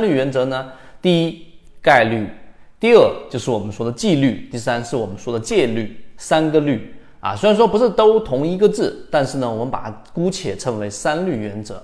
率原则呢？第一，概率；第二，就是我们说的纪律；第三，是我们说的戒律。三个律啊，虽然说不是都同一个字，但是呢，我们把它姑且称为三律原则。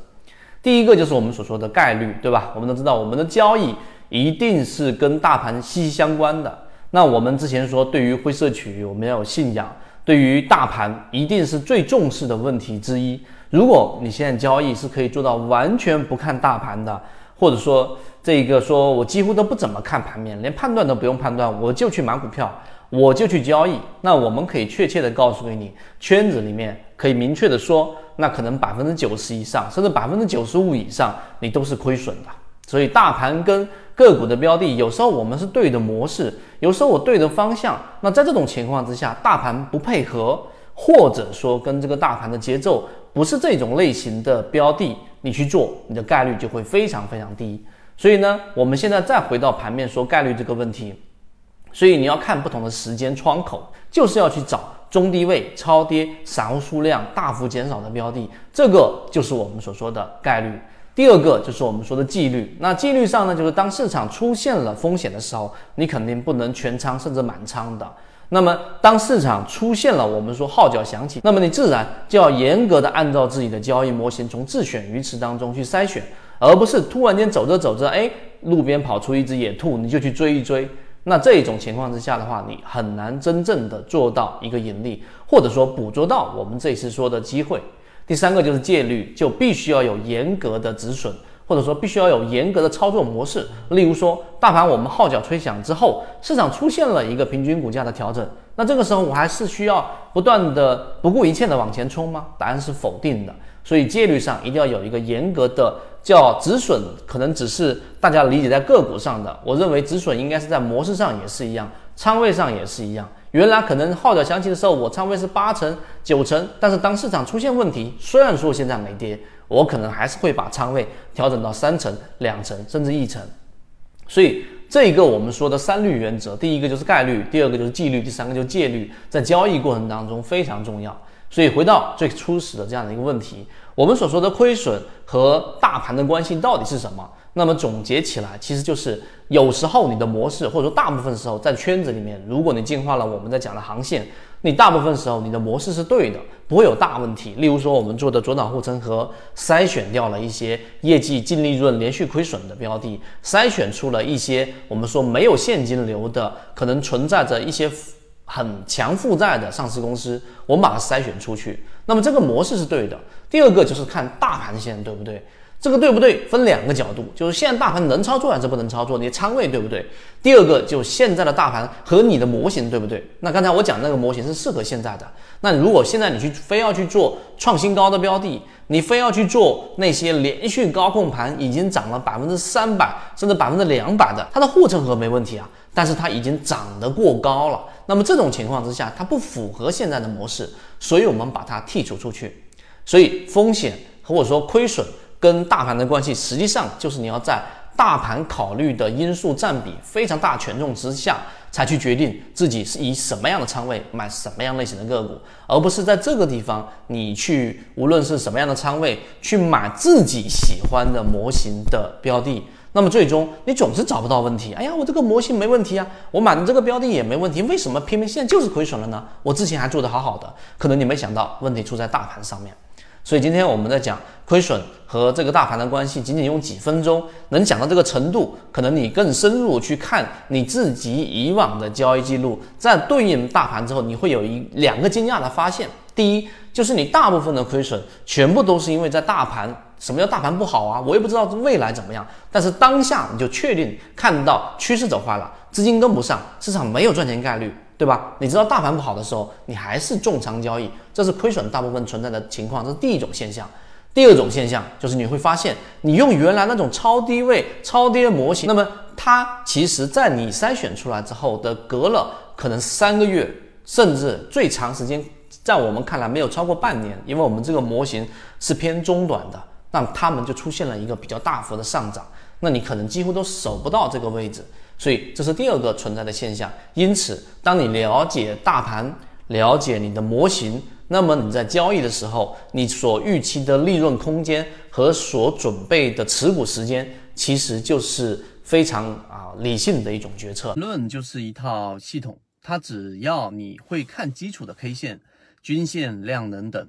第一个就是我们所说的概率，对吧？我们都知道，我们的交易一定是跟大盘息息相关的。那我们之前说，对于灰色区域，我们要有信仰；对于大盘，一定是最重视的问题之一。如果你现在交易是可以做到完全不看大盘的，或者说这个说我几乎都不怎么看盘面，连判断都不用判断，我就去买股票，我就去交易，那我们可以确切的告诉给你，圈子里面可以明确的说，那可能百分之九十以上，甚至百分之九十五以上，你都是亏损的。所以大盘跟个股的标的，有时候我们是对的模式，有时候我对的方向。那在这种情况之下，大盘不配合，或者说跟这个大盘的节奏不是这种类型的标的，你去做，你的概率就会非常非常低。所以呢，我们现在再回到盘面说概率这个问题，所以你要看不同的时间窗口，就是要去找中低位超跌、散户数量大幅减少的标的，这个就是我们所说的概率。第二个就是我们说的纪律，那纪律上呢，就是当市场出现了风险的时候，你肯定不能全仓甚至满仓的。那么当市场出现了我们说号角响起，那么你自然就要严格的按照自己的交易模型，从自选鱼池当中去筛选，而不是突然间走着走着，哎，路边跑出一只野兔，你就去追一追。那这种情况之下的话，你很难真正的做到一个盈利，或者说捕捉到我们这次说的机会。第三个就是戒律，就必须要有严格的止损，或者说必须要有严格的操作模式。例如说，大盘我们号角吹响之后，市场出现了一个平均股价的调整，那这个时候我还是需要不断的不顾一切的往前冲吗？答案是否定的。所以戒律上一定要有一个严格的叫止损，可能只是大家理解在个股上的，我认为止损应该是在模式上也是一样，仓位上也是一样。原来可能号角响起的时候，我仓位是八成、九成，但是当市场出现问题，虽然说现在没跌，我可能还是会把仓位调整到三成、两成，甚至一成。所以这一个我们说的三律原则，第一个就是概率，第二个就是纪律，第三个就是戒律，在交易过程当中非常重要。所以回到最初始的这样的一个问题，我们所说的亏损和大盘的关系到底是什么？那么总结起来，其实就是有时候你的模式，或者说大部分时候在圈子里面，如果你进化了我们在讲的航线，你大部分时候你的模式是对的，不会有大问题。例如说我们做的左脑护城河，筛选掉了一些业绩净利润连续亏损的标的，筛选出了一些我们说没有现金流的，可能存在着一些很强负债的上市公司，我们把它筛选出去。那么这个模式是对的。第二个就是看大盘线对不对？这个对不对？分两个角度，就是现在大盘能操作还是不能操作？你的仓位对不对？第二个就是现在的大盘和你的模型对不对？那刚才我讲那个模型是适合现在的。那如果现在你去非要去做创新高的标的，你非要去做那些连续高控盘已经涨了百分之三百甚至百分之两百的，它的护城河没问题啊，但是它已经涨得过高了。那么这种情况之下，它不符合现在的模式，所以我们把它剔除出去。所以风险或者说亏损。跟大盘的关系，实际上就是你要在大盘考虑的因素占比非常大权重之下，才去决定自己是以什么样的仓位买什么样类型的个股，而不是在这个地方你去无论是什么样的仓位去买自己喜欢的模型的标的，那么最终你总是找不到问题。哎呀，我这个模型没问题啊，我买的这个标的也没问题，为什么偏偏现在就是亏损了呢？我之前还做得好好的，可能你没想到问题出在大盘上面。所以今天我们在讲亏损和这个大盘的关系，仅仅用几分钟能讲到这个程度，可能你更深入去看你自己以往的交易记录，在对应大盘之后，你会有一两个惊讶的发现。第一，就是你大部分的亏损全部都是因为在大盘，什么叫大盘不好啊？我也不知道未来怎么样，但是当下你就确定看到趋势走坏了，资金跟不上，市场没有赚钱概率。对吧？你知道大盘不好的时候，你还是重仓交易，这是亏损大部分存在的情况，这是第一种现象。第二种现象就是你会发现，你用原来那种超低位、超跌模型，那么它其实在你筛选出来之后的隔了可能三个月，甚至最长时间，在我们看来没有超过半年，因为我们这个模型是偏中短的，那它们就出现了一个比较大幅的上涨，那你可能几乎都守不到这个位置。所以这是第二个存在的现象。因此，当你了解大盘、了解你的模型，那么你在交易的时候，你所预期的利润空间和所准备的持股时间其实就是非常啊理性的一种决策。论就是一套系统，它只要你会看基础的 K 线、均线、量能等，